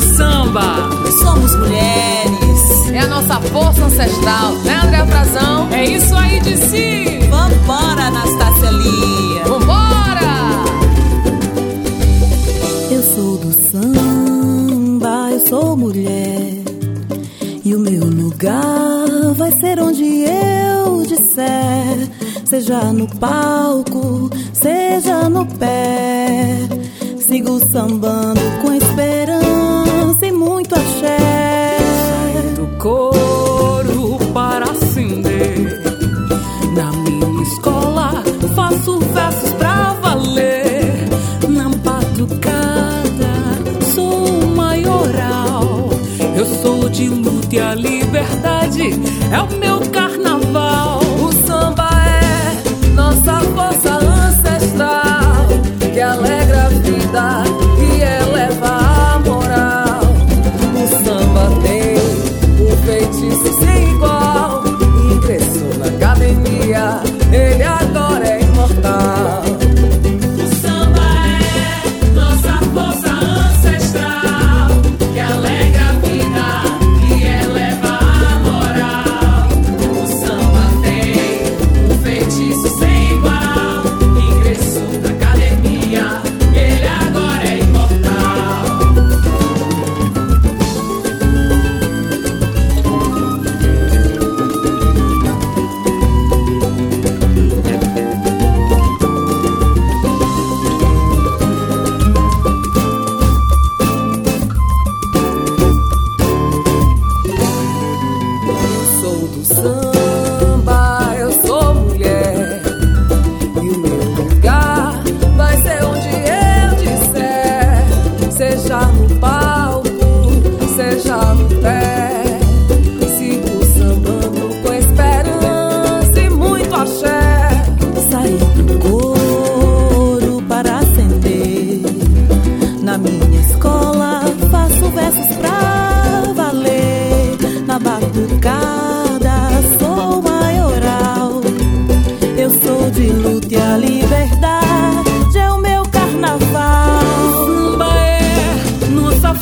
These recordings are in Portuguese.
do samba. Somos mulheres. É a nossa força ancestral, né, André Frazão? É isso aí de si. Vambora, Anastácia Lia. Vambora! Eu sou do samba, eu sou mulher. E o meu lugar vai ser onde eu disser. Seja no palco, seja no pé. Sigo sambando com esperança Eu sou de luta e a liberdade é o meu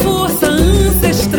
força ancestral.